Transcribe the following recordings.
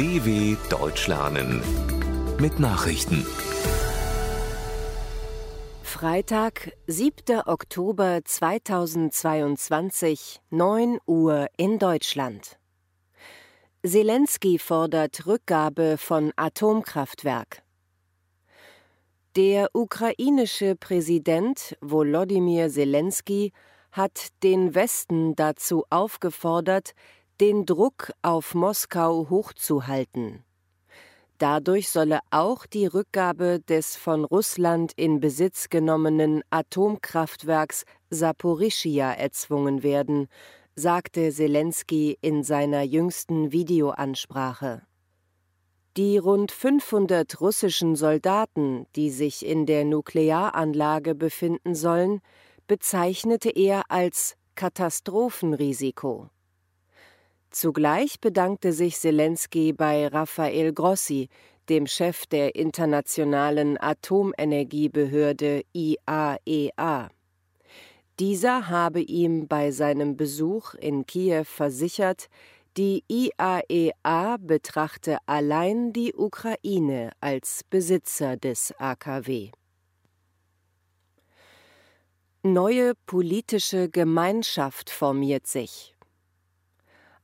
DW Deutsch lernen mit Nachrichten. Freitag, 7. Oktober 2022, 9 Uhr in Deutschland. Zelensky fordert Rückgabe von Atomkraftwerk. Der ukrainische Präsident Volodymyr Zelensky hat den Westen dazu aufgefordert, den Druck auf Moskau hochzuhalten. Dadurch solle auch die Rückgabe des von Russland in Besitz genommenen Atomkraftwerks Saporischia erzwungen werden, sagte Zelensky in seiner jüngsten Videoansprache. Die rund 500 russischen Soldaten, die sich in der Nuklearanlage befinden sollen, bezeichnete er als Katastrophenrisiko. Zugleich bedankte sich Zelensky bei Rafael Grossi, dem Chef der Internationalen Atomenergiebehörde IAEA. E Dieser habe ihm bei seinem Besuch in Kiew versichert, die IAEA e betrachte allein die Ukraine als Besitzer des AKW. Neue politische Gemeinschaft formiert sich.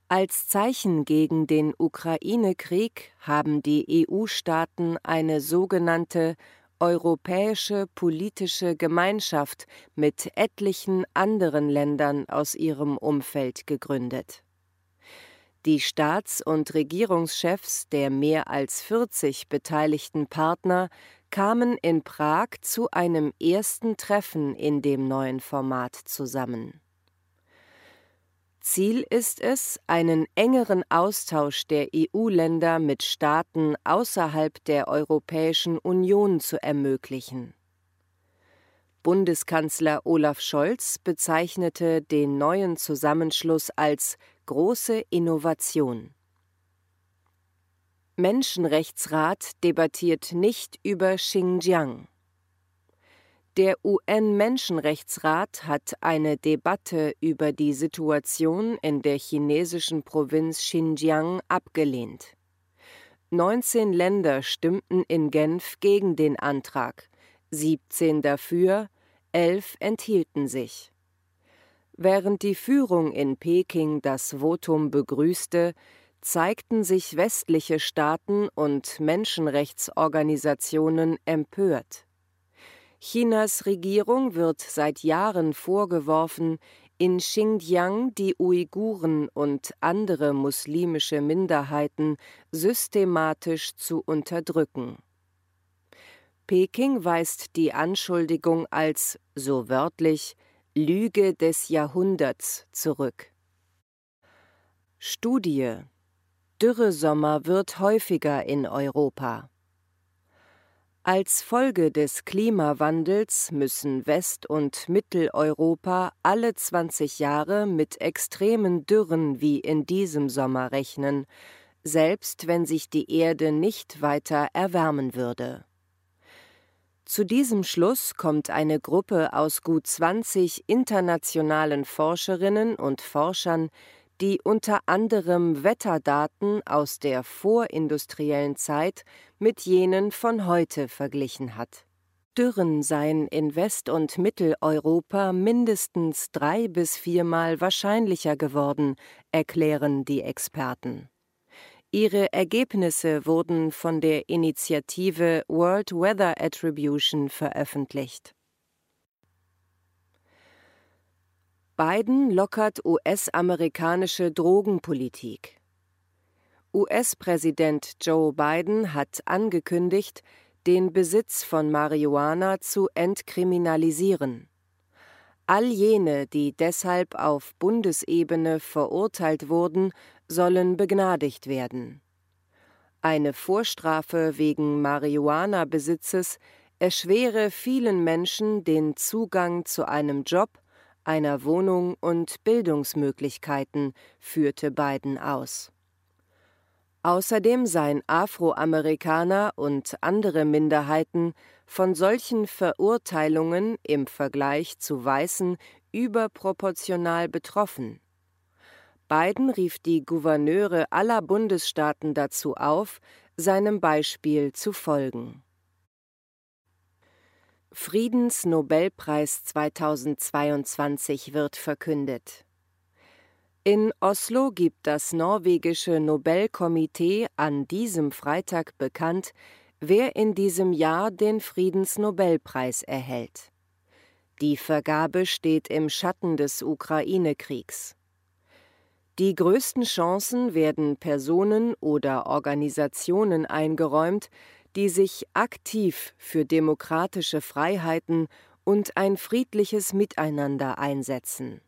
Als Zeichen gegen den Ukraine-Krieg haben die EU-Staaten eine sogenannte Europäische politische Gemeinschaft mit etlichen anderen Ländern aus ihrem Umfeld gegründet. Die Staats- und Regierungschefs der mehr als 40 beteiligten Partner kamen in Prag zu einem ersten Treffen in dem neuen Format zusammen. Ziel ist es, einen engeren Austausch der EU-Länder mit Staaten außerhalb der Europäischen Union zu ermöglichen. Bundeskanzler Olaf Scholz bezeichnete den neuen Zusammenschluss als große Innovation. Menschenrechtsrat debattiert nicht über Xinjiang. Der UN-Menschenrechtsrat hat eine Debatte über die Situation in der chinesischen Provinz Xinjiang abgelehnt. 19 Länder stimmten in Genf gegen den Antrag, 17 dafür, 11 enthielten sich. Während die Führung in Peking das Votum begrüßte, zeigten sich westliche Staaten und Menschenrechtsorganisationen empört. Chinas Regierung wird seit Jahren vorgeworfen, in Xinjiang die Uiguren und andere muslimische Minderheiten systematisch zu unterdrücken. Peking weist die Anschuldigung als, so wörtlich, Lüge des Jahrhunderts zurück. Studie Dürresommer wird häufiger in Europa. Als Folge des Klimawandels müssen West- und Mitteleuropa alle 20 Jahre mit extremen Dürren wie in diesem Sommer rechnen, selbst wenn sich die Erde nicht weiter erwärmen würde. Zu diesem Schluss kommt eine Gruppe aus gut 20 internationalen Forscherinnen und Forschern, die unter anderem Wetterdaten aus der vorindustriellen Zeit mit jenen von heute verglichen hat. Dürren seien in West- und Mitteleuropa mindestens drei bis viermal wahrscheinlicher geworden, erklären die Experten. Ihre Ergebnisse wurden von der Initiative World Weather Attribution veröffentlicht. Biden lockert US-amerikanische Drogenpolitik. US-Präsident Joe Biden hat angekündigt, den Besitz von Marihuana zu entkriminalisieren. All jene, die deshalb auf Bundesebene verurteilt wurden, sollen begnadigt werden. Eine Vorstrafe wegen Marihuana-Besitzes erschwere vielen Menschen den Zugang zu einem Job einer Wohnung und Bildungsmöglichkeiten, führte Biden aus. Außerdem seien Afroamerikaner und andere Minderheiten von solchen Verurteilungen im Vergleich zu Weißen überproportional betroffen. Biden rief die Gouverneure aller Bundesstaaten dazu auf, seinem Beispiel zu folgen. Friedensnobelpreis 2022 wird verkündet. In Oslo gibt das norwegische Nobelkomitee an diesem Freitag bekannt, wer in diesem Jahr den Friedensnobelpreis erhält. Die Vergabe steht im Schatten des Ukraine-Kriegs. Die größten Chancen werden Personen oder Organisationen eingeräumt, die sich aktiv für demokratische Freiheiten und ein friedliches Miteinander einsetzen.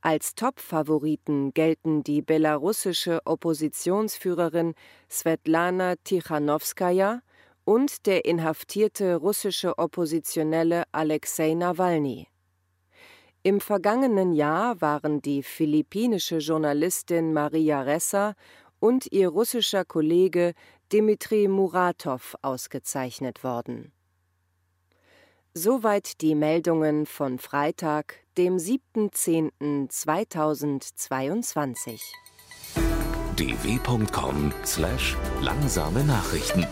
Als Top-Favoriten gelten die belarussische Oppositionsführerin Svetlana Tichanowskaja und der inhaftierte russische Oppositionelle Alexei Nawalny. Im vergangenen Jahr waren die philippinische Journalistin Maria Ressa und ihr russischer Kollege Dmitri Muratow ausgezeichnet worden Soweit die Meldungen von Freitag, dem 7.10.2022. dw.com/langsame Nachrichten